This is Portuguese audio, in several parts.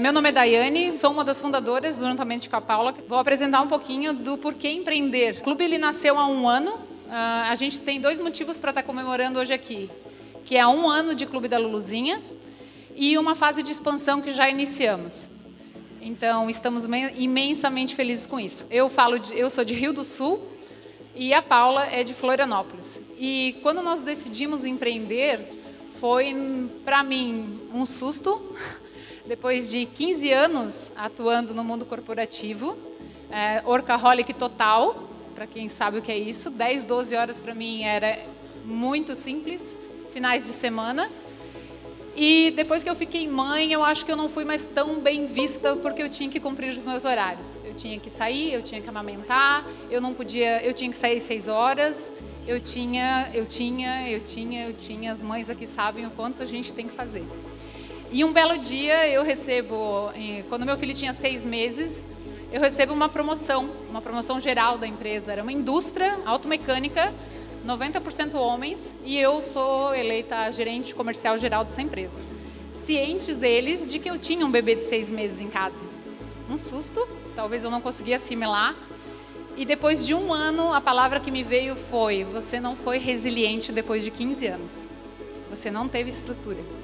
Meu nome é Daiane, sou uma das fundadoras, juntamente com a Paula. Vou apresentar um pouquinho do porquê empreender. O clube ele nasceu há um ano. Uh, a gente tem dois motivos para estar comemorando hoje aqui, que é um ano de Clube da Luluzinha e uma fase de expansão que já iniciamos. Então, estamos imensamente felizes com isso. Eu falo, de, eu sou de Rio do Sul e a Paula é de Florianópolis. E quando nós decidimos empreender, foi para mim um susto. Depois de 15 anos atuando no mundo corporativo, é, orcaholic total, para quem sabe o que é isso, 10, 12 horas para mim era muito simples, finais de semana. E depois que eu fiquei mãe, eu acho que eu não fui mais tão bem vista porque eu tinha que cumprir os meus horários. Eu tinha que sair, eu tinha que amamentar, eu não podia, eu tinha que sair seis horas. Eu tinha, eu tinha, eu tinha, eu tinha. As mães aqui sabem o quanto a gente tem que fazer. E um belo dia eu recebo, eh, quando meu filho tinha seis meses, eu recebo uma promoção, uma promoção geral da empresa. Era uma indústria automecânica 90% homens, e eu sou eleita gerente comercial geral dessa empresa. Cientes eles de que eu tinha um bebê de seis meses em casa. Um susto, talvez eu não conseguia assimilar. E depois de um ano, a palavra que me veio foi: você não foi resiliente depois de 15 anos. Você não teve estrutura.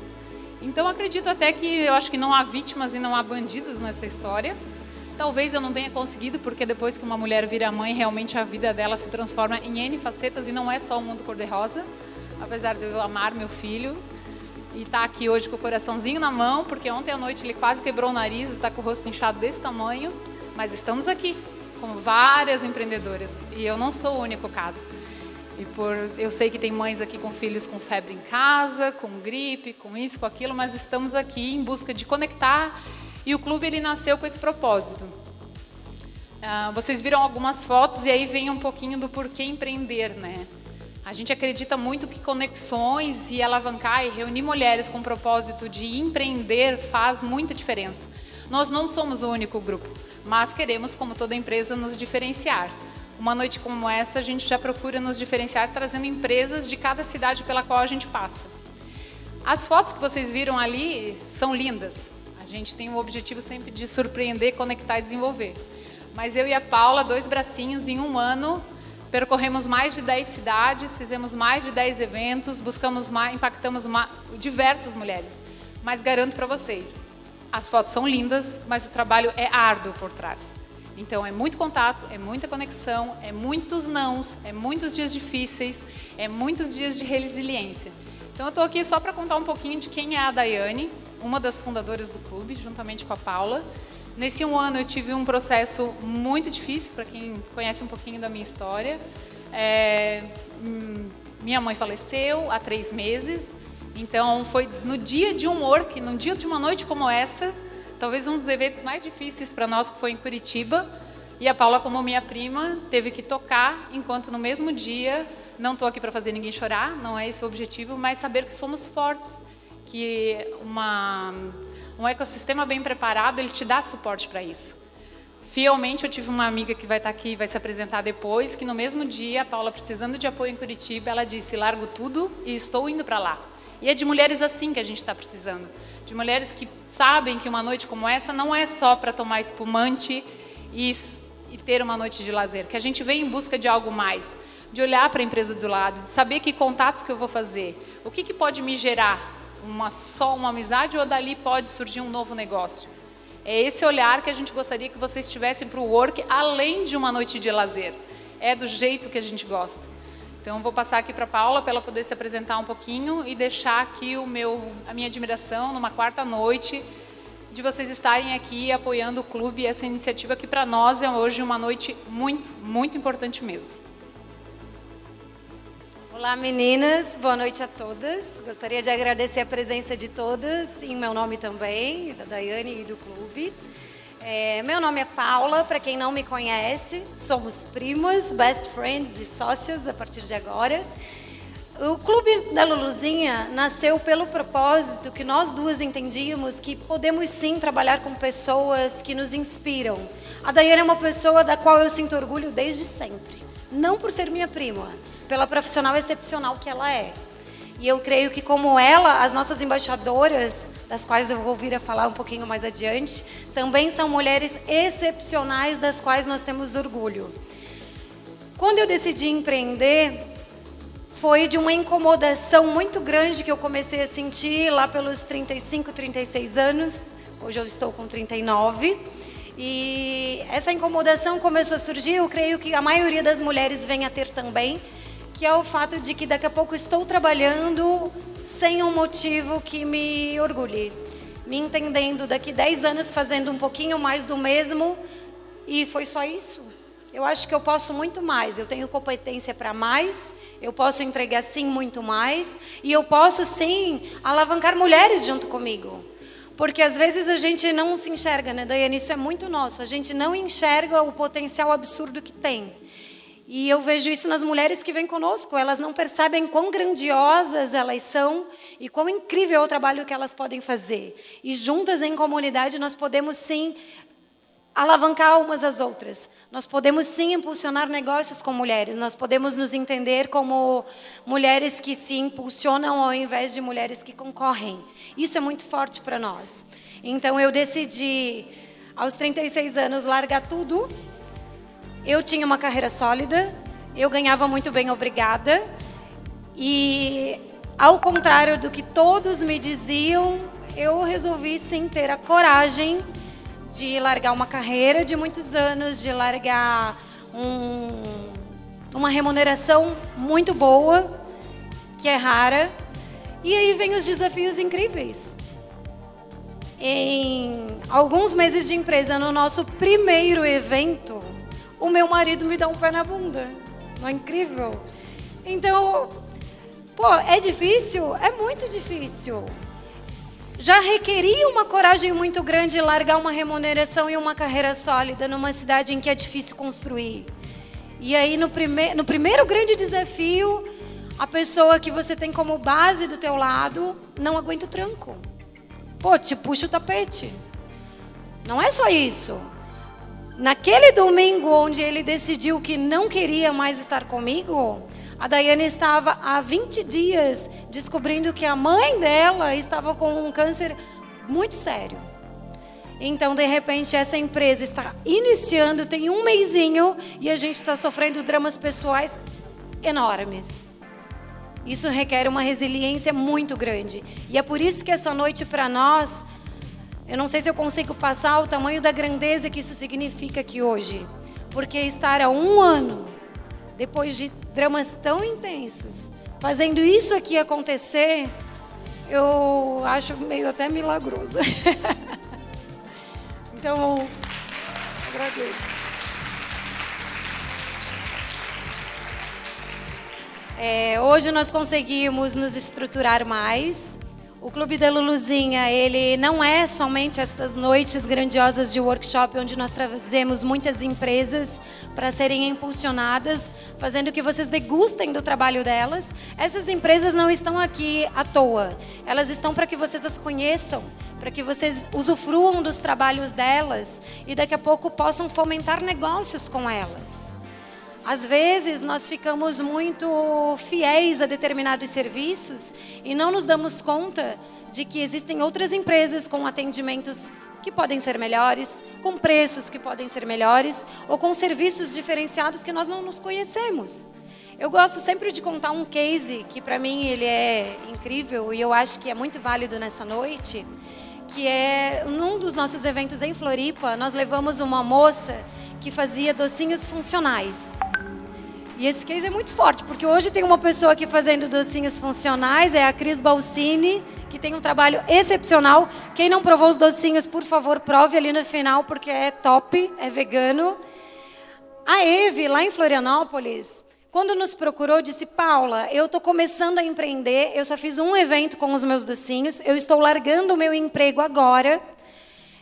Então acredito até que eu acho que não há vítimas e não há bandidos nessa história. Talvez eu não tenha conseguido, porque depois que uma mulher vira mãe, realmente a vida dela se transforma em N facetas e não é só o mundo cor-de-rosa. Apesar de eu amar meu filho e estar tá aqui hoje com o coraçãozinho na mão, porque ontem à noite ele quase quebrou o nariz, está com o rosto inchado desse tamanho, mas estamos aqui com várias empreendedoras e eu não sou o único caso. E por eu sei que tem mães aqui com filhos com febre em casa, com gripe, com isso, com aquilo, mas estamos aqui em busca de conectar e o clube ele nasceu com esse propósito. Ah, vocês viram algumas fotos e aí vem um pouquinho do porquê empreender, né? A gente acredita muito que conexões e alavancar e reunir mulheres com o propósito de empreender faz muita diferença. Nós não somos o único grupo, mas queremos, como toda empresa, nos diferenciar. Uma noite como essa, a gente já procura nos diferenciar trazendo empresas de cada cidade pela qual a gente passa. As fotos que vocês viram ali são lindas gente tem o objetivo sempre de surpreender, conectar e desenvolver. Mas eu e a Paula, dois bracinhos, em um ano, percorremos mais de 10 cidades, fizemos mais de 10 eventos, buscamos mais, impactamos uma, diversas mulheres. Mas garanto para vocês, as fotos são lindas, mas o trabalho é árduo por trás. Então é muito contato, é muita conexão, é muitos nãos, é muitos dias difíceis, é muitos dias de resiliência. Então eu estou aqui só para contar um pouquinho de quem é a Daiane, uma das fundadoras do clube, juntamente com a Paula. Nesse um ano eu tive um processo muito difícil, para quem conhece um pouquinho da minha história. É, hum, minha mãe faleceu há três meses, então foi no dia de um work, no dia de uma noite como essa, talvez um dos eventos mais difíceis para nós, foi em Curitiba. E a Paula, como minha prima, teve que tocar, enquanto no mesmo dia não estou aqui para fazer ninguém chorar, não é esse o objetivo, mas saber que somos fortes, que uma, um ecossistema bem preparado ele te dá suporte para isso. Fielmente eu tive uma amiga que vai estar tá aqui, vai se apresentar depois, que no mesmo dia, a Paula precisando de apoio em Curitiba, ela disse: largo tudo e estou indo para lá. E é de mulheres assim que a gente está precisando, de mulheres que sabem que uma noite como essa não é só para tomar espumante e, e ter uma noite de lazer, que a gente vem em busca de algo mais de olhar para a empresa do lado, de saber que contatos que eu vou fazer, o que, que pode me gerar uma só uma amizade ou dali pode surgir um novo negócio. É esse olhar que a gente gostaria que vocês tivessem para o work, além de uma noite de lazer. É do jeito que a gente gosta. Então vou passar aqui para Paula para ela poder se apresentar um pouquinho e deixar aqui o meu, a minha admiração numa quarta noite de vocês estarem aqui apoiando o clube e essa iniciativa que para nós é hoje uma noite muito, muito importante mesmo. Olá meninas, boa noite a todas. Gostaria de agradecer a presença de todas, em meu nome também, da Daiane e do clube. É, meu nome é Paula, para quem não me conhece, somos primas, best friends e sócias a partir de agora. O Clube da Luluzinha nasceu pelo propósito que nós duas entendíamos que podemos sim trabalhar com pessoas que nos inspiram. A Daiane é uma pessoa da qual eu sinto orgulho desde sempre. Não por ser minha prima, pela profissional excepcional que ela é. E eu creio que, como ela, as nossas embaixadoras, das quais eu vou vir a falar um pouquinho mais adiante, também são mulheres excepcionais das quais nós temos orgulho. Quando eu decidi empreender, foi de uma incomodação muito grande que eu comecei a sentir lá pelos 35, 36 anos. Hoje eu estou com 39. E essa incomodação começou a surgir, eu creio que a maioria das mulheres vem a ter também, que é o fato de que daqui a pouco estou trabalhando sem um motivo que me orgulhe. Me entendendo daqui 10 anos fazendo um pouquinho mais do mesmo e foi só isso. Eu acho que eu posso muito mais, eu tenho competência para mais, eu posso entregar sim muito mais e eu posso sim alavancar mulheres junto comigo. Porque às vezes a gente não se enxerga, né, Daiane? Isso é muito nosso. A gente não enxerga o potencial absurdo que tem. E eu vejo isso nas mulheres que vêm conosco. Elas não percebem quão grandiosas elas são e quão incrível é o trabalho que elas podem fazer. E juntas em comunidade nós podemos sim alavancar umas às outras. Nós podemos sim impulsionar negócios com mulheres. Nós podemos nos entender como mulheres que se impulsionam ao invés de mulheres que concorrem. Isso é muito forte para nós. Então eu decidi aos 36 anos largar tudo. Eu tinha uma carreira sólida, eu ganhava muito bem, obrigada. E ao contrário do que todos me diziam, eu resolvi sim ter a coragem de largar uma carreira de muitos anos, de largar um, uma remuneração muito boa, que é rara. E aí vem os desafios incríveis. Em alguns meses de empresa, no nosso primeiro evento, o meu marido me dá um pé na bunda. Não é incrível? Então, pô, é difícil? É muito difícil já requeria uma coragem muito grande largar uma remuneração e uma carreira sólida numa cidade em que é difícil construir. E aí no, prime no primeiro grande desafio, a pessoa que você tem como base do teu lado não aguenta o tranco. Pô, te puxa o tapete. Não é só isso. Naquele domingo onde ele decidiu que não queria mais estar comigo, a Daiane estava há 20 dias descobrindo que a mãe dela estava com um câncer muito sério. Então, de repente, essa empresa está iniciando, tem um mêsinho, e a gente está sofrendo dramas pessoais enormes. Isso requer uma resiliência muito grande. E é por isso que essa noite, para nós, eu não sei se eu consigo passar o tamanho da grandeza que isso significa aqui hoje. Porque estar há um ano depois de dramas tão intensos, fazendo isso aqui acontecer, eu acho meio até milagroso. então, agradeço. É, hoje nós conseguimos nos estruturar mais o Clube da Luluzinha, ele não é somente estas noites grandiosas de workshop onde nós trazemos muitas empresas para serem impulsionadas, fazendo que vocês degustem do trabalho delas. Essas empresas não estão aqui à toa. Elas estão para que vocês as conheçam, para que vocês usufruam dos trabalhos delas e daqui a pouco possam fomentar negócios com elas. Às vezes nós ficamos muito fiéis a determinados serviços e não nos damos conta de que existem outras empresas com atendimentos que podem ser melhores, com preços que podem ser melhores ou com serviços diferenciados que nós não nos conhecemos. Eu gosto sempre de contar um case que para mim ele é incrível e eu acho que é muito válido nessa noite, que é num dos nossos eventos em Floripa, nós levamos uma moça que fazia docinhos funcionais. E esse case é muito forte, porque hoje tem uma pessoa aqui fazendo docinhos funcionais, é a Cris Balsini, que tem um trabalho excepcional. Quem não provou os docinhos, por favor, prove ali no final, porque é top, é vegano. A Eve, lá em Florianópolis, quando nos procurou, disse: Paula, eu estou começando a empreender, eu só fiz um evento com os meus docinhos, eu estou largando o meu emprego agora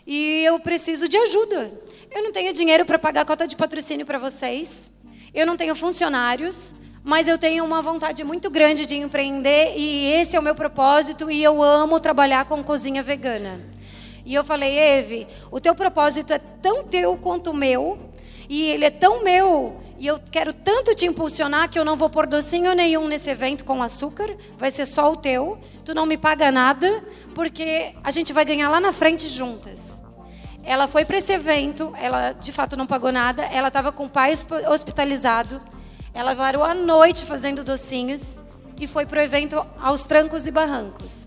e eu preciso de ajuda. Eu não tenho dinheiro para pagar a cota de patrocínio para vocês. Eu não tenho funcionários, mas eu tenho uma vontade muito grande de empreender e esse é o meu propósito e eu amo trabalhar com cozinha vegana. E eu falei, Eve, o teu propósito é tão teu quanto o meu. E ele é tão meu e eu quero tanto te impulsionar que eu não vou pôr docinho nenhum nesse evento com açúcar, vai ser só o teu. Tu não me paga nada, porque a gente vai ganhar lá na frente juntas. Ela foi para esse evento, ela de fato não pagou nada, ela estava com o pai hospitalizado, ela varou a noite fazendo docinhos e foi para o evento aos trancos e barrancos.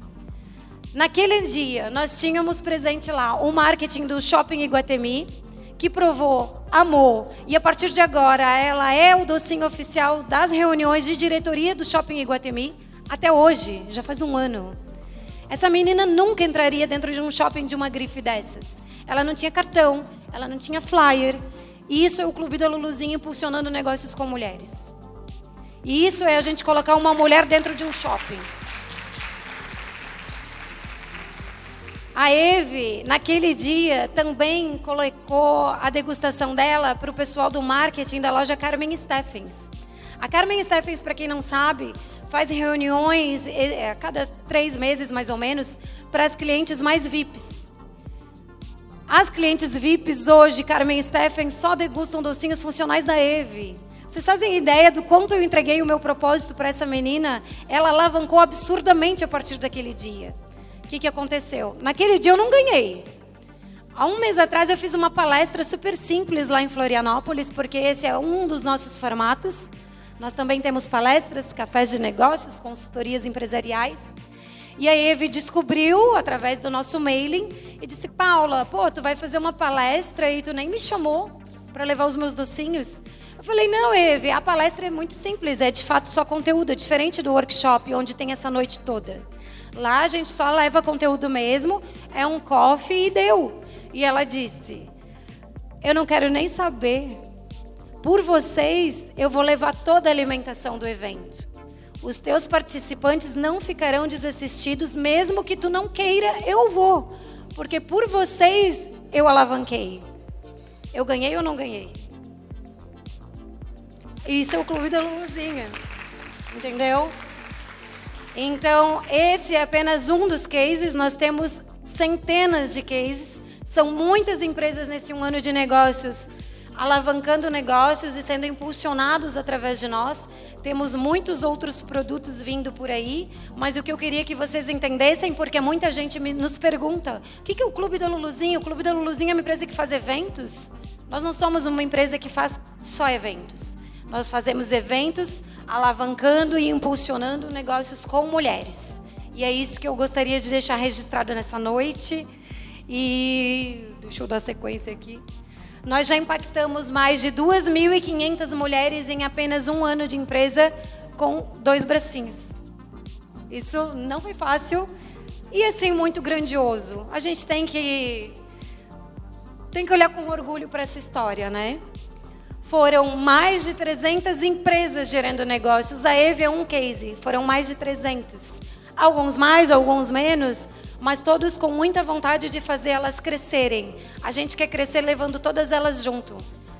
Naquele dia, nós tínhamos presente lá o marketing do Shopping Iguatemi, que provou, amou, e a partir de agora ela é o docinho oficial das reuniões de diretoria do Shopping Iguatemi, até hoje, já faz um ano. Essa menina nunca entraria dentro de um shopping de uma grife dessas. Ela não tinha cartão, ela não tinha flyer. E isso é o Clube da Luluzinha impulsionando negócios com mulheres. E isso é a gente colocar uma mulher dentro de um shopping. A Eve, naquele dia, também colocou a degustação dela para o pessoal do marketing da loja Carmen Steffens. A Carmen Steffens, para quem não sabe, faz reuniões é, a cada três meses, mais ou menos, para as clientes mais VIPs. As clientes VIPs hoje, Carmen Steffens, só degustam docinhos funcionais da Eve. Vocês fazem ideia do quanto eu entreguei o meu propósito para essa menina? Ela alavancou absurdamente a partir daquele dia. O que, que aconteceu? Naquele dia eu não ganhei. Há um mês atrás eu fiz uma palestra super simples lá em Florianópolis, porque esse é um dos nossos formatos. Nós também temos palestras, cafés de negócios, consultorias empresariais. E a Eve descobriu através do nosso mailing e disse: Paula, pô, tu vai fazer uma palestra e tu nem me chamou para levar os meus docinhos. Eu falei: não, Eve, a palestra é muito simples, é de fato só conteúdo, é diferente do workshop onde tem essa noite toda. Lá a gente só leva conteúdo mesmo, é um coffee e deu. E ela disse: Eu não quero nem saber. Por vocês, eu vou levar toda a alimentação do evento. Os teus participantes não ficarão desassistidos, mesmo que tu não queira, eu vou. Porque por vocês eu alavanquei. Eu ganhei ou não ganhei? Isso é o clube da Luluzinha. Entendeu? Então, esse é apenas um dos cases, nós temos centenas de cases, são muitas empresas nesse um ano de negócios alavancando negócios e sendo impulsionados através de nós. Temos muitos outros produtos vindo por aí, mas o que eu queria que vocês entendessem, porque muita gente nos pergunta: o que é o Clube da Luluzinha? O Clube da Luluzinha é uma empresa que faz eventos? Nós não somos uma empresa que faz só eventos. Nós fazemos eventos alavancando e impulsionando negócios com mulheres. E é isso que eu gostaria de deixar registrado nessa noite. E deixa eu dar sequência aqui. Nós já impactamos mais de 2.500 mulheres em apenas um ano de empresa com dois bracinhos. Isso não foi fácil e assim muito grandioso. A gente tem que tem que olhar com orgulho para essa história, né? Foram mais de 300 empresas gerando negócios. A Eve é um case, foram mais de 300. Alguns mais, alguns menos, mas todos com muita vontade de fazer elas crescerem. A gente quer crescer levando todas elas junto.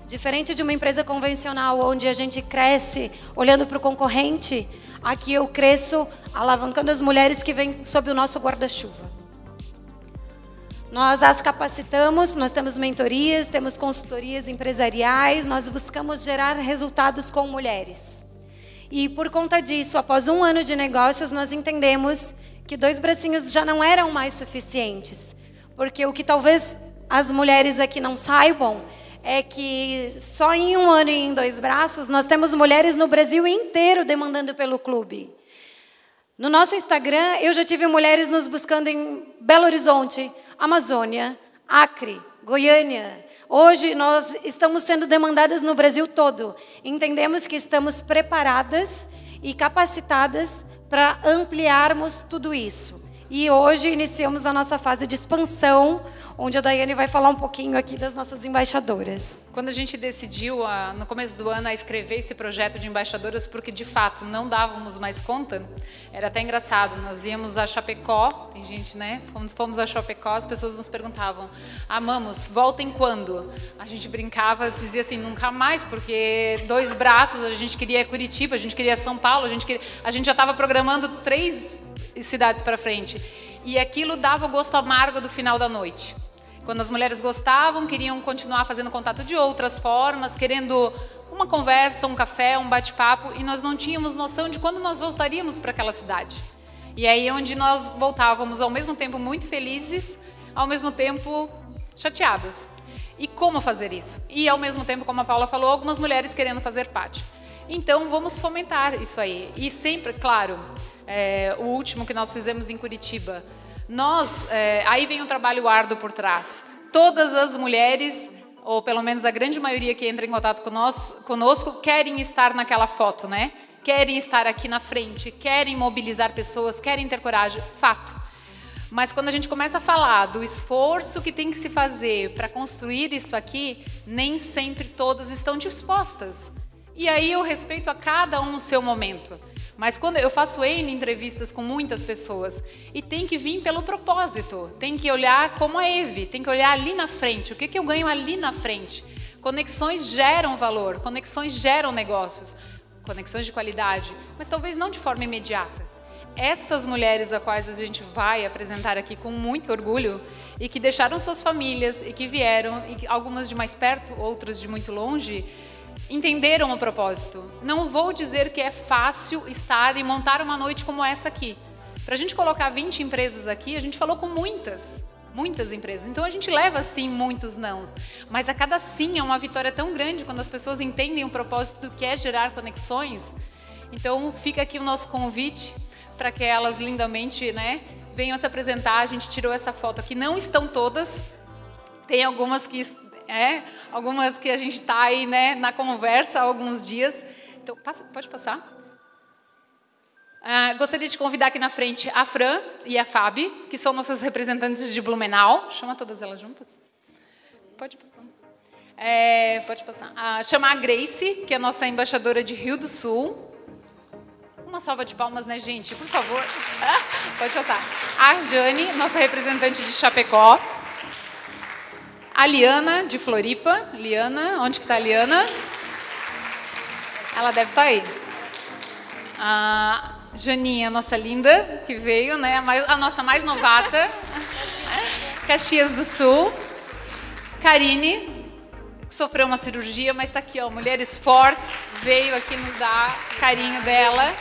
Diferente de uma empresa convencional, onde a gente cresce olhando para o concorrente, aqui eu cresço alavancando as mulheres que vêm sob o nosso guarda-chuva. Nós as capacitamos, nós temos mentorias, temos consultorias empresariais, nós buscamos gerar resultados com mulheres. E por conta disso, após um ano de negócios, nós entendemos que dois bracinhos já não eram mais suficientes. Porque o que talvez as mulheres aqui não saibam é que só em um ano e em dois braços nós temos mulheres no Brasil inteiro demandando pelo clube. No nosso Instagram, eu já tive mulheres nos buscando em Belo Horizonte, Amazônia, Acre, Goiânia. Hoje nós estamos sendo demandadas no Brasil todo. Entendemos que estamos preparadas e capacitadas para ampliarmos tudo isso. E hoje iniciamos a nossa fase de expansão, onde a Daiane vai falar um pouquinho aqui das nossas embaixadoras. Quando a gente decidiu, no começo do ano, a escrever esse projeto de embaixadoras, porque de fato não dávamos mais conta, era até engraçado. Nós íamos a Chapecó, tem gente, né? Fomos, fomos a Chapecó, as pessoas nos perguntavam: amamos, voltem quando? A gente brincava, dizia assim: nunca mais, porque dois braços, a gente queria Curitiba, a gente queria São Paulo, a gente, queria, a gente já estava programando três cidades para frente. E aquilo dava o gosto amargo do final da noite. Quando as mulheres gostavam, queriam continuar fazendo contato de outras formas, querendo uma conversa, um café, um bate-papo, e nós não tínhamos noção de quando nós voltaríamos para aquela cidade. E aí onde nós voltávamos ao mesmo tempo muito felizes, ao mesmo tempo chateadas. E como fazer isso? E ao mesmo tempo, como a Paula falou, algumas mulheres querendo fazer parte. Então vamos fomentar isso aí. E sempre, claro, é, o último que nós fizemos em Curitiba, nós, é, aí vem um trabalho árduo por trás. Todas as mulheres, ou pelo menos a grande maioria que entra em contato com nós, conosco, querem estar naquela foto, né? Querem estar aqui na frente, querem mobilizar pessoas, querem ter coragem. Fato. Mas quando a gente começa a falar do esforço que tem que se fazer para construir isso aqui, nem sempre todas estão dispostas. E aí eu respeito a cada um o seu momento. Mas quando eu faço N entrevistas com muitas pessoas e tem que vir pelo propósito, tem que olhar como a Eve, tem que olhar ali na frente, o que, que eu ganho ali na frente. Conexões geram valor, conexões geram negócios, conexões de qualidade, mas talvez não de forma imediata. Essas mulheres a quais a gente vai apresentar aqui com muito orgulho e que deixaram suas famílias e que vieram, e algumas de mais perto, outras de muito longe, entenderam o propósito. Não vou dizer que é fácil estar e montar uma noite como essa aqui. Para a gente colocar 20 empresas aqui, a gente falou com muitas, muitas empresas. Então a gente leva sim muitos nãos, mas a cada sim é uma vitória tão grande quando as pessoas entendem o propósito do que é gerar conexões. Então fica aqui o nosso convite para que elas lindamente, né, venham se apresentar. A gente tirou essa foto aqui, não estão todas. Tem algumas que é, algumas que a gente está aí né, na conversa há alguns dias. Então, passa, pode passar. Ah, gostaria de convidar aqui na frente a Fran e a Fabi, que são nossas representantes de Blumenau. Chama todas elas juntas. Pode passar. É, pode passar. Ah, chamar a Grace, que é nossa embaixadora de Rio do Sul. Uma salva de palmas, né, gente? Por favor. pode passar. A Jane, nossa representante de Chapecó. A Liana, de Floripa. Liana, onde que está a Liana? Ela deve estar tá aí. A Janinha, nossa linda, que veio, né? A, nossa mais novata. Caxias do Sul. Karine, que sofreu uma cirurgia, mas está aqui, ó, mulheres fortes, veio aqui nos dar carinho dela.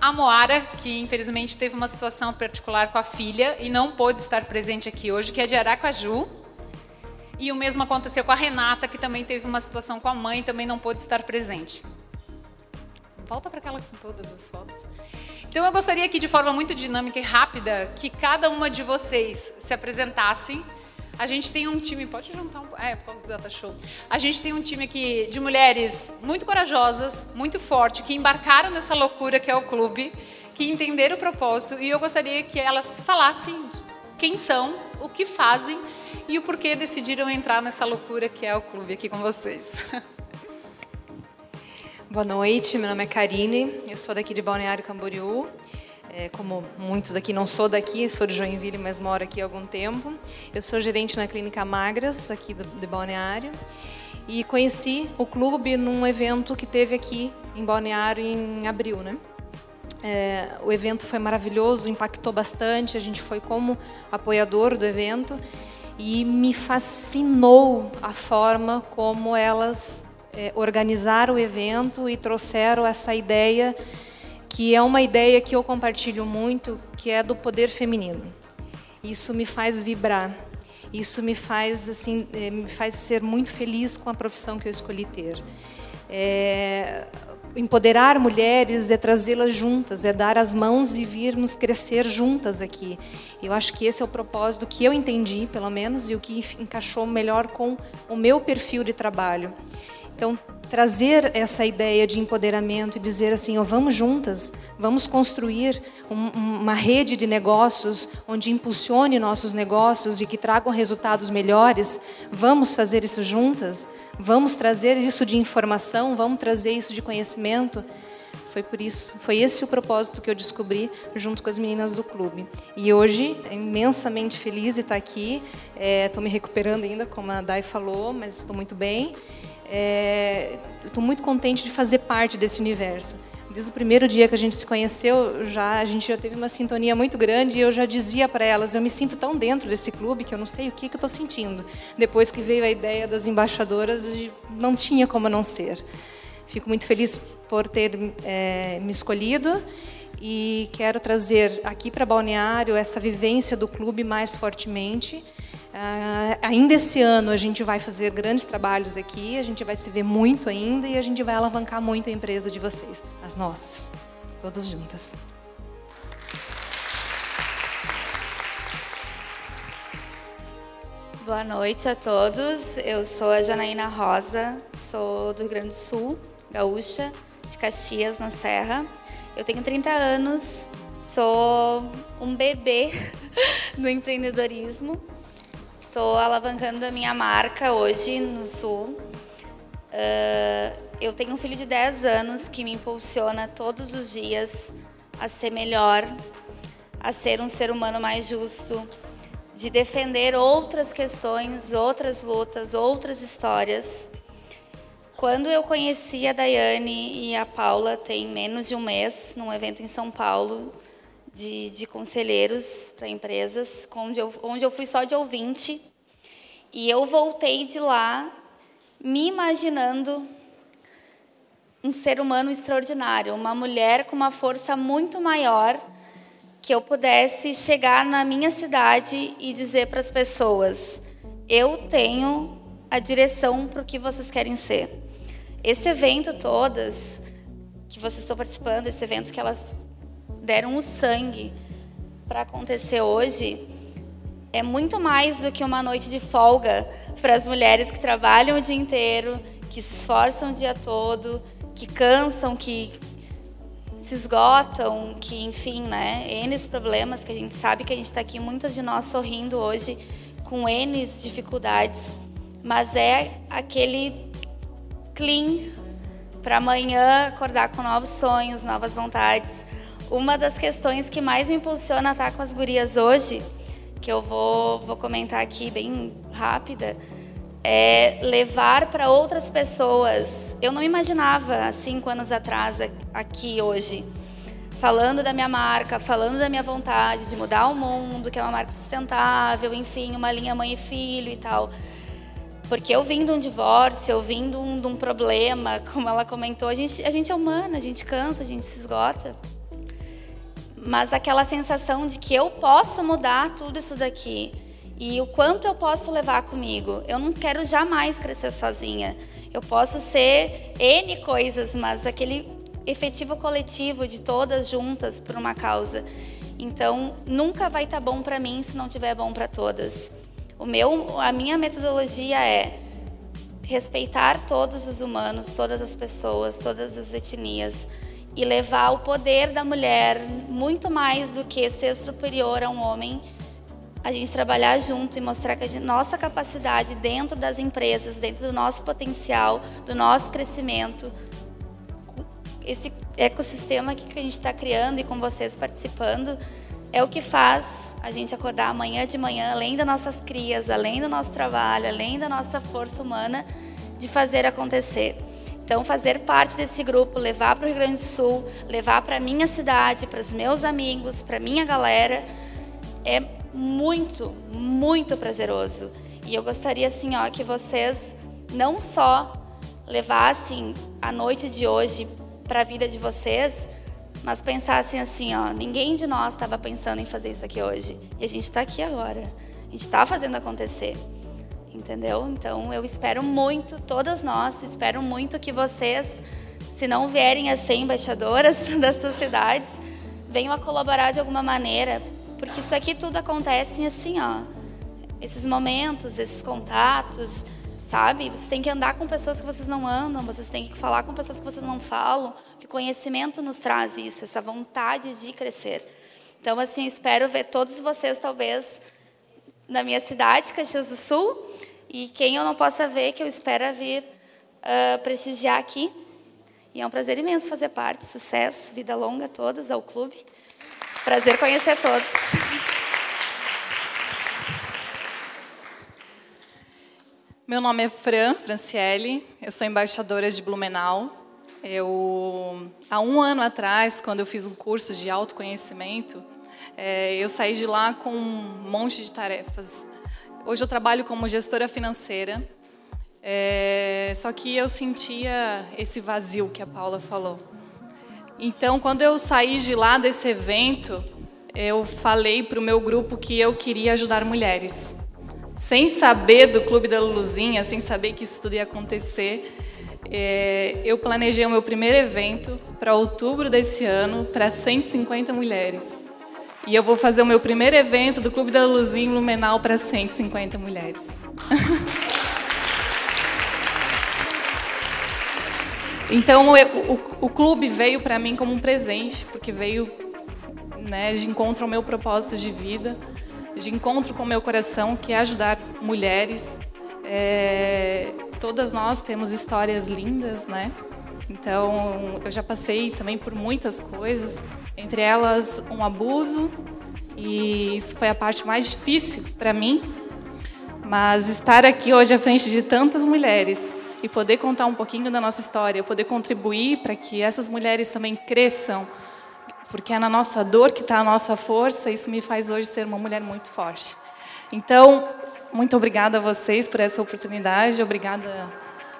A Moara, que infelizmente teve uma situação particular com a filha e não pôde estar presente aqui hoje, que é de Aracaju. E o mesmo aconteceu com a Renata, que também teve uma situação com a mãe e também não pôde estar presente. Volta para aquela com todas as fotos. Então eu gostaria aqui de forma muito dinâmica e rápida que cada uma de vocês se apresentassem a gente tem um time, pode juntar um é, por causa do Data Show. A gente tem um time aqui de mulheres muito corajosas, muito forte, que embarcaram nessa loucura que é o clube, que entenderam o propósito e eu gostaria que elas falassem quem são, o que fazem e o porquê decidiram entrar nessa loucura que é o clube aqui com vocês. Boa noite, meu nome é Karine, eu sou daqui de Balneário Camboriú. É, como muitos daqui, não sou daqui, sou de Joinville, mas moro aqui há algum tempo. Eu sou gerente na Clínica Magras, aqui do, de Balneário. E conheci o clube num evento que teve aqui em Balneário em abril, né? É, o evento foi maravilhoso, impactou bastante. A gente foi como apoiador do evento e me fascinou a forma como elas é, organizaram o evento e trouxeram essa ideia que é uma ideia que eu compartilho muito, que é do poder feminino. Isso me faz vibrar. Isso me faz assim, eh, me faz ser muito feliz com a profissão que eu escolhi ter. É, empoderar mulheres é trazê-las juntas, é dar as mãos e virmos crescer juntas aqui. Eu acho que esse é o propósito que eu entendi, pelo menos, e o que encaixou melhor com o meu perfil de trabalho. Então, trazer essa ideia de empoderamento e dizer assim, oh, vamos juntas, vamos construir um, uma rede de negócios onde impulsione nossos negócios e que tragam resultados melhores, vamos fazer isso juntas, vamos trazer isso de informação, vamos trazer isso de conhecimento. Foi por isso, foi esse o propósito que eu descobri junto com as meninas do clube. E hoje, imensamente feliz de estar aqui. Estou é, me recuperando ainda, como a Dai falou, mas estou muito bem. É, Estou muito contente de fazer parte desse universo. Desde o primeiro dia que a gente se conheceu, já a gente já teve uma sintonia muito grande e eu já dizia para elas, eu me sinto tão dentro desse clube que eu não sei o que, que eu estou sentindo. Depois que veio a ideia das embaixadoras, não tinha como não ser. Fico muito feliz por ter é, me escolhido e quero trazer aqui para Balneário essa vivência do clube mais fortemente. Uh, ainda esse ano a gente vai fazer grandes trabalhos aqui, a gente vai se ver muito ainda e a gente vai alavancar muito a empresa de vocês, as nossas, todas juntas. Boa noite a todos. Eu sou a Janaína Rosa, sou do Rio Grande do Sul, gaúcha, de Caxias, na Serra. Eu tenho 30 anos, sou um bebê do empreendedorismo Estou alavancando a minha marca hoje no Sul. Uh, eu tenho um filho de 10 anos que me impulsiona todos os dias a ser melhor, a ser um ser humano mais justo, de defender outras questões, outras lutas, outras histórias. Quando eu conheci a Daiane e a Paula, tem menos de um mês, num evento em São Paulo, de, de conselheiros para empresas, onde eu, onde eu fui só de ouvinte. E eu voltei de lá me imaginando um ser humano extraordinário, uma mulher com uma força muito maior, que eu pudesse chegar na minha cidade e dizer para as pessoas: eu tenho a direção para o que vocês querem ser. Esse evento todas que vocês estão participando, esse evento que elas deram o sangue para acontecer hoje é muito mais do que uma noite de folga para as mulheres que trabalham o dia inteiro, que se esforçam o dia todo, que cansam, que se esgotam, que enfim, né, N problemas que a gente sabe que a gente está aqui, muitas de nós sorrindo hoje com N dificuldades, mas é aquele clean para amanhã acordar com novos sonhos, novas vontades, uma das questões que mais me impulsiona a estar com as gurias hoje, que eu vou, vou comentar aqui bem rápida, é levar para outras pessoas. Eu não imaginava há cinco anos atrás aqui hoje, falando da minha marca, falando da minha vontade de mudar o mundo, que é uma marca sustentável, enfim, uma linha mãe e filho e tal. Porque eu vim de um divórcio, eu vim de um, de um problema, como ela comentou, a gente, a gente é humana, a gente cansa, a gente se esgota mas aquela sensação de que eu posso mudar tudo isso daqui e o quanto eu posso levar comigo. Eu não quero jamais crescer sozinha. Eu posso ser N coisas, mas aquele efetivo coletivo de todas juntas por uma causa. Então, nunca vai estar tá bom para mim se não tiver bom para todas. O meu, a minha metodologia é respeitar todos os humanos, todas as pessoas, todas as etnias e levar o poder da mulher muito mais do que ser superior a um homem. A gente trabalhar junto e mostrar que a gente, nossa capacidade dentro das empresas, dentro do nosso potencial, do nosso crescimento, esse ecossistema que a gente está criando e com vocês participando, é o que faz a gente acordar amanhã de manhã, além das nossas crias, além do nosso trabalho, além da nossa força humana, de fazer acontecer. Então, fazer parte desse grupo, levar para o Rio Grande do Sul, levar para a minha cidade, para os meus amigos, para a minha galera, é muito, muito prazeroso. E eu gostaria, assim, ó, que vocês não só levassem a noite de hoje para a vida de vocês, mas pensassem assim, ó, ninguém de nós estava pensando em fazer isso aqui hoje. E a gente está aqui agora. A gente está fazendo acontecer entendeu? Então eu espero muito, todas nós, espero muito que vocês, se não vierem a ser embaixadoras das sociedades, venham a colaborar de alguma maneira, porque isso aqui tudo acontece assim, ó, esses momentos, esses contatos, sabe? Vocês têm que andar com pessoas que vocês não andam, vocês têm que falar com pessoas que vocês não falam, que conhecimento nos traz isso, essa vontade de crescer. Então, assim, espero ver todos vocês, talvez, na minha cidade, Caxias do Sul, e quem eu não possa ver, que eu espero vir uh, prestigiar aqui. E é um prazer imenso fazer parte. Sucesso, vida longa a todas, ao clube. Prazer conhecer todos. Meu nome é Fran Franciele, eu sou embaixadora de Blumenau. Eu, há um ano atrás, quando eu fiz um curso de autoconhecimento, é, eu saí de lá com um monte de tarefas. Hoje eu trabalho como gestora financeira, é, só que eu sentia esse vazio que a Paula falou. Então, quando eu saí de lá desse evento, eu falei para o meu grupo que eu queria ajudar mulheres. Sem saber do Clube da Luluzinha, sem saber que isso tudo ia acontecer, é, eu planejei o meu primeiro evento para outubro desse ano para 150 mulheres. E eu vou fazer o meu primeiro evento do Clube da Luluzinha em Lumenau para 150 mulheres. então, eu, o, o clube veio para mim como um presente, porque veio né, de encontro ao meu propósito de vida, de encontro com o meu coração, que é ajudar mulheres. É, todas nós temos histórias lindas, né? Então, eu já passei também por muitas coisas, entre elas um abuso, e isso foi a parte mais difícil para mim. Mas estar aqui hoje à frente de tantas mulheres e poder contar um pouquinho da nossa história, poder contribuir para que essas mulheres também cresçam porque é na nossa dor que está a nossa força. Isso me faz hoje ser uma mulher muito forte. Então, muito obrigada a vocês por essa oportunidade. Obrigada,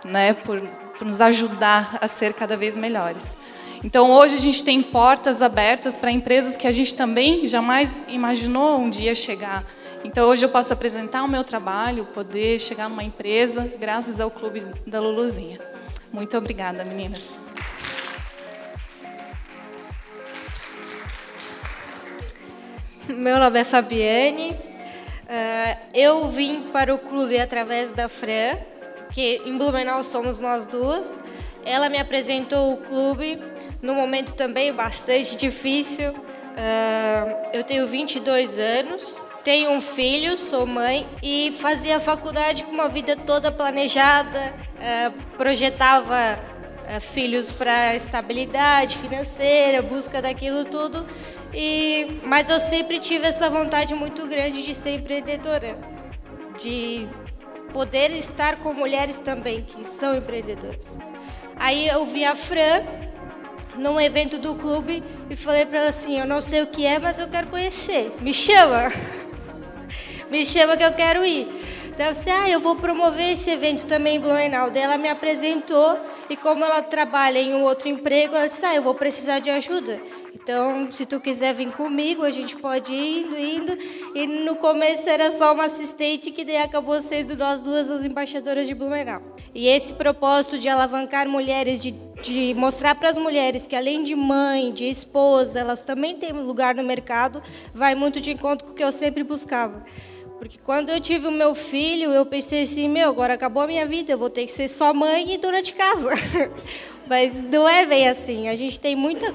né, por, por nos ajudar a ser cada vez melhores. Então, hoje a gente tem portas abertas para empresas que a gente também jamais imaginou um dia chegar. Então, hoje eu posso apresentar o meu trabalho, poder chegar numa empresa, graças ao Clube da Luluzinha. Muito obrigada, meninas. Meu nome é Fabiane. Uh, eu vim para o clube através da Fran, que em Blumenau somos nós duas. Ela me apresentou o clube num momento também bastante difícil. Uh, eu tenho 22 anos, tenho um filho, sou mãe e fazia faculdade com uma vida toda planejada, uh, projetava filhos para estabilidade financeira, busca daquilo tudo. E, mas eu sempre tive essa vontade muito grande de ser empreendedora, de poder estar com mulheres também que são empreendedoras. Aí eu vi a Fran num evento do clube e falei para ela assim: Eu não sei o que é, mas eu quero conhecer. Me chama! Me chama que eu quero ir. Então, assim, ah, eu vou promover esse evento também em Blumenau. Daí ela me apresentou e como ela trabalha em um outro emprego, ela disse, ah, eu vou precisar de ajuda. Então, se tu quiser vir comigo, a gente pode ir indo, indo. E no começo era só uma assistente, que daí acabou sendo nós duas as embaixadoras de Blumenau. E esse propósito de alavancar mulheres, de, de mostrar para as mulheres que além de mãe, de esposa, elas também têm lugar no mercado, vai muito de encontro com o que eu sempre buscava. Porque quando eu tive o meu filho, eu pensei assim, meu, agora acabou a minha vida, eu vou ter que ser só mãe e dona de casa. Mas não é bem assim. A gente tem muita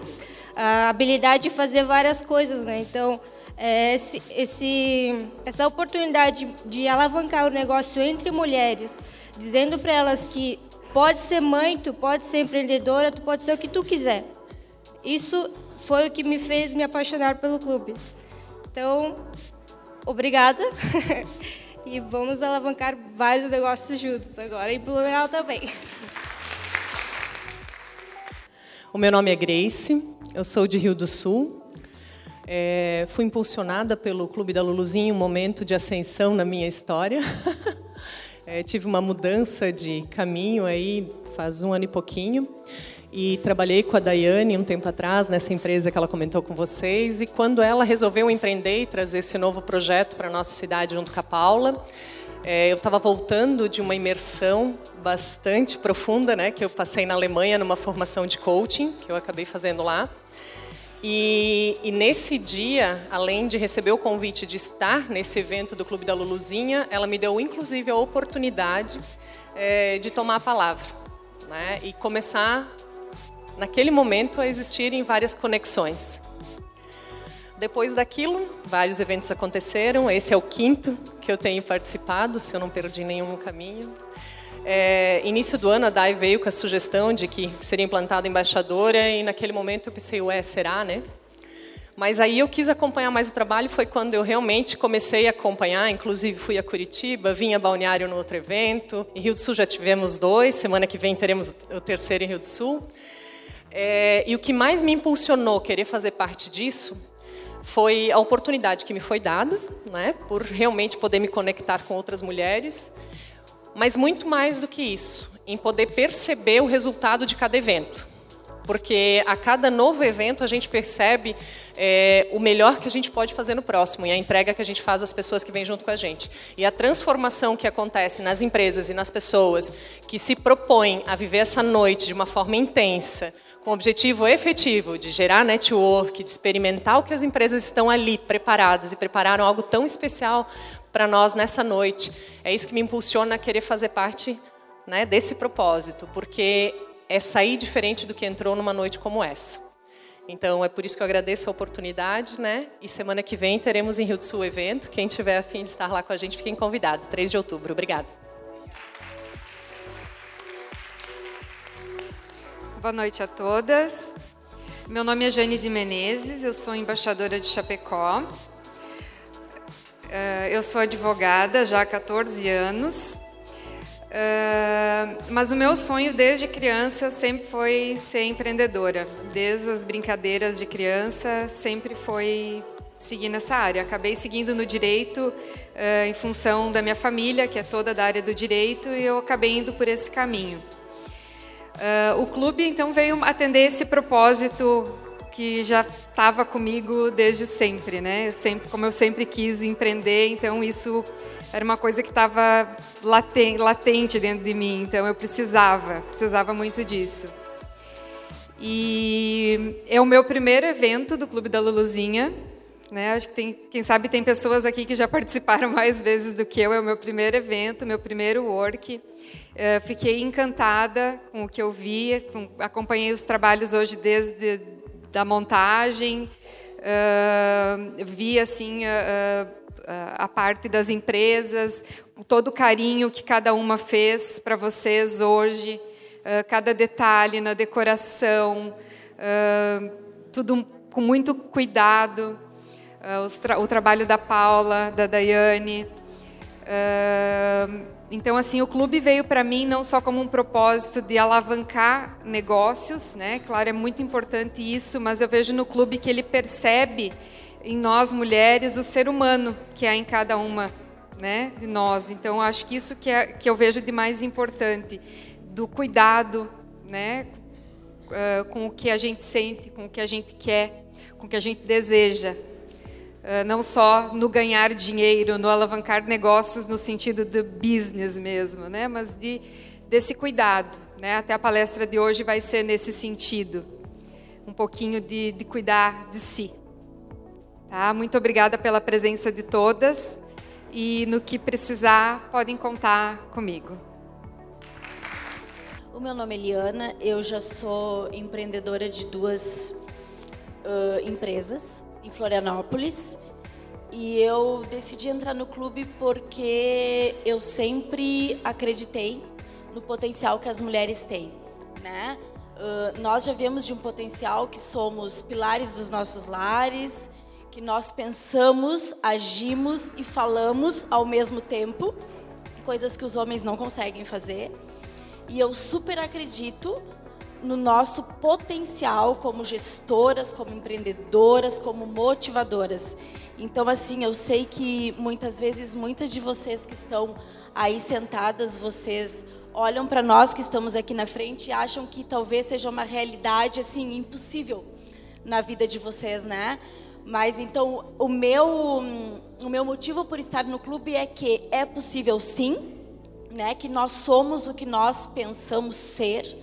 habilidade de fazer várias coisas, né? Então, é, esse, esse, essa oportunidade de alavancar o negócio entre mulheres, dizendo para elas que pode ser mãe, tu pode ser empreendedora, tu pode ser o que tu quiser. Isso foi o que me fez me apaixonar pelo clube. Então, obrigada. e vamos alavancar vários negócios juntos agora, e Blumenau também. O meu nome é Grace, eu sou de Rio do Sul. É, fui impulsionada pelo Clube da Luluzinha um momento de ascensão na minha história. É, tive uma mudança de caminho aí faz um ano e pouquinho. E trabalhei com a Daiane um tempo atrás, nessa empresa que ela comentou com vocês. E quando ela resolveu empreender e trazer esse novo projeto para a nossa cidade junto com a Paula, é, eu estava voltando de uma imersão bastante profunda, né, que eu passei na Alemanha numa formação de coaching, que eu acabei fazendo lá. E, e, nesse dia, além de receber o convite de estar nesse evento do Clube da Luluzinha, ela me deu inclusive a oportunidade é, de tomar a palavra né, e começar naquele momento, a existirem várias conexões. Depois daquilo, vários eventos aconteceram. Esse é o quinto que eu tenho participado, se eu não perdi nenhum caminho. É, início do ano, a DAI veio com a sugestão de que seria implantada embaixadora, e naquele momento eu pensei, ué, será, né? Mas aí eu quis acompanhar mais o trabalho, foi quando eu realmente comecei a acompanhar, inclusive fui a Curitiba, vim a Balneário no outro evento, em Rio do Sul já tivemos dois, semana que vem teremos o terceiro em Rio do Sul. É, e o que mais me impulsionou querer fazer parte disso foi a oportunidade que me foi dada, né, por realmente poder me conectar com outras mulheres, mas muito mais do que isso, em poder perceber o resultado de cada evento porque a cada novo evento a gente percebe é, o melhor que a gente pode fazer no próximo e a entrega que a gente faz às pessoas que vêm junto com a gente. E a transformação que acontece nas empresas e nas pessoas que se propõem a viver essa noite de uma forma intensa, com o objetivo efetivo de gerar network, de experimentar o que as empresas estão ali preparadas e prepararam algo tão especial para nós nessa noite. É isso que me impulsiona a querer fazer parte né, desse propósito, porque é sair diferente do que entrou numa noite como essa. Então é por isso que eu agradeço a oportunidade, né? E semana que vem teremos em Rio do Sul o evento. Quem tiver afim de estar lá com a gente, fiquem convidados. 3 de outubro. Obrigada. Boa noite a todas. Meu nome é Jane de Menezes, eu sou embaixadora de Chapecó. Eh, eu sou advogada já há 14 anos Uh, mas o meu sonho desde criança sempre foi ser empreendedora. Desde as brincadeiras de criança, sempre foi seguir nessa área. Acabei seguindo no direito uh, em função da minha família, que é toda da área do direito, e eu acabei indo por esse caminho. Uh, o clube então veio atender esse propósito que já estava comigo desde sempre, né? Eu sempre, como eu sempre quis empreender, então isso era uma coisa que estava latente dentro de mim, então eu precisava, precisava muito disso. E é o meu primeiro evento do Clube da Luluzinha, né? Acho que tem, quem sabe tem pessoas aqui que já participaram mais vezes do que eu. É o meu primeiro evento, meu primeiro work. Uh, fiquei encantada com o que eu vi, com, acompanhei os trabalhos hoje desde da montagem, uh, vi assim a parte das empresas, todo o carinho que cada uma fez para vocês hoje, uh, cada detalhe na decoração, tudo com muito cuidado. Uh, tra o trabalho da Paula, da Daiane. então, assim, o clube veio para mim não só como um propósito de alavancar negócios, né? Claro, é muito importante isso, mas eu vejo no clube que ele percebe em nós mulheres o ser humano que há em cada uma né, de nós. Então, acho que isso que, é, que eu vejo de mais importante, do cuidado né, uh, com o que a gente sente, com o que a gente quer, com o que a gente deseja. Uh, não só no ganhar dinheiro, no alavancar negócios no sentido de business mesmo, né, mas de, desse cuidado. Né? Até a palestra de hoje vai ser nesse sentido. Um pouquinho de, de cuidar de si. Tá? Muito obrigada pela presença de todas e no que precisar podem contar comigo. O meu nome é Eliana, eu já sou empreendedora de duas uh, empresas em Florianópolis e eu decidi entrar no clube porque eu sempre acreditei no potencial que as mulheres têm, né? Uh, nós já vemos de um potencial que somos pilares dos nossos lares, que nós pensamos, agimos e falamos ao mesmo tempo, coisas que os homens não conseguem fazer. E eu super acredito no nosso potencial como gestoras, como empreendedoras, como motivadoras. Então, assim, eu sei que muitas vezes, muitas de vocês que estão aí sentadas, vocês olham para nós que estamos aqui na frente e acham que talvez seja uma realidade, assim, impossível na vida de vocês, né? Mas então o meu o meu motivo por estar no clube é que é possível sim, né? Que nós somos o que nós pensamos ser,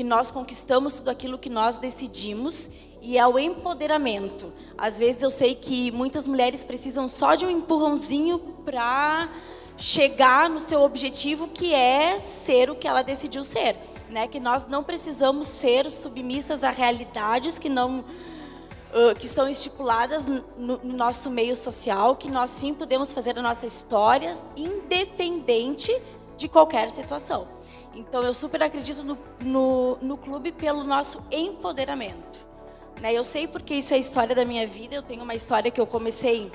que nós conquistamos tudo aquilo que nós decidimos e é o empoderamento. Às vezes eu sei que muitas mulheres precisam só de um empurrãozinho para chegar no seu objetivo, que é ser o que ela decidiu ser, né? Que nós não precisamos ser submissas a realidades que não uh, que são estipuladas no, no, nosso meio social, que nós sim podemos fazer a nossa história independente de qualquer situação. Então, eu super acredito no, no, no clube pelo nosso empoderamento. Né? Eu sei porque isso é a história da minha vida. Eu tenho uma história que eu comecei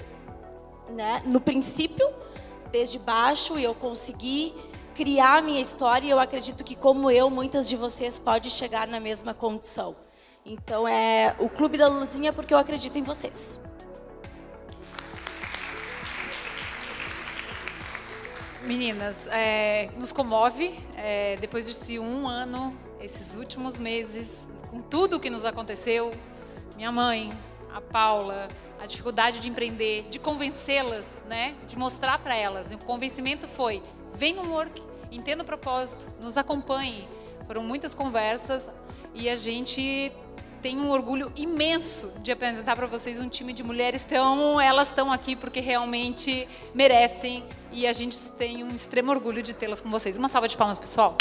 né, no princípio, desde baixo, e eu consegui criar a minha história e eu acredito que, como eu, muitas de vocês podem chegar na mesma condição. Então, é o Clube da Luzinha porque eu acredito em vocês. Meninas, é, nos comove, é, depois desse um ano, esses últimos meses, com tudo o que nos aconteceu, minha mãe, a Paula, a dificuldade de empreender, de convencê-las, né, de mostrar para elas. O convencimento foi: vem no work, entenda o propósito, nos acompanhe. Foram muitas conversas e a gente tem um orgulho imenso de apresentar para vocês um time de mulheres tão elas estão aqui porque realmente merecem e a gente tem um extremo orgulho de tê-las com vocês. Uma salva de palmas, pessoal.